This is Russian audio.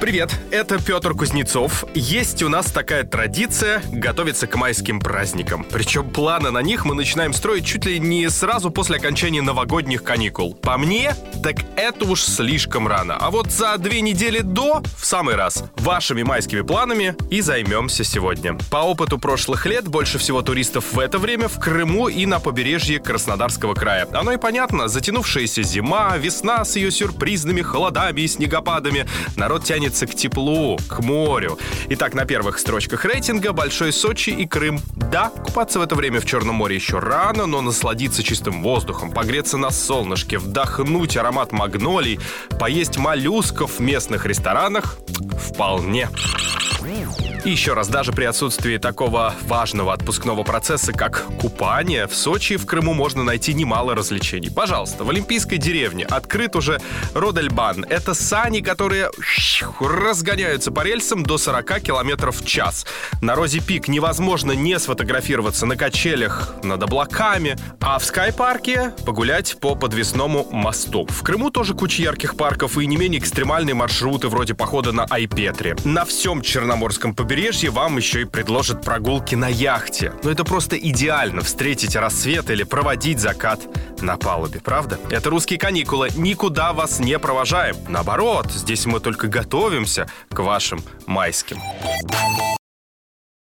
Привет, это Петр Кузнецов. Есть у нас такая традиция готовиться к майским праздникам. Причем планы на них мы начинаем строить чуть ли не сразу после окончания новогодних каникул. По мне, так это уж слишком рано. А вот за две недели до, в самый раз, вашими майскими планами и займемся сегодня. По опыту прошлых лет больше всего туристов в это время в Крыму и на побережье Краснодарского края. Оно и понятно, затянувшаяся зима, весна с ее сюрпризными холодами и снегопадами. Народ тянет стремится к теплу, к морю. Итак, на первых строчках рейтинга Большой Сочи и Крым. Да, купаться в это время в Черном море еще рано, но насладиться чистым воздухом, погреться на солнышке, вдохнуть аромат магнолий, поесть моллюсков в местных ресторанах вполне. И еще раз, даже при отсутствии такого важного отпускного процесса, как купание, в Сочи и в Крыму можно найти немало развлечений. Пожалуйста, в Олимпийской деревне открыт уже Родельбан. Это сани, которые разгоняются по рельсам до 40 км в час. На Розе Пик невозможно не сфотографироваться на качелях над облаками, а в Скайпарке погулять по подвесному мосту. В Крыму тоже куча ярких парков и не менее экстремальные маршруты вроде похода на Айпетре. На всем Черноморском побережье побережье вам еще и предложат прогулки на яхте. Но это просто идеально встретить рассвет или проводить закат на палубе, правда? Это русские каникулы, никуда вас не провожаем. Наоборот, здесь мы только готовимся к вашим майским.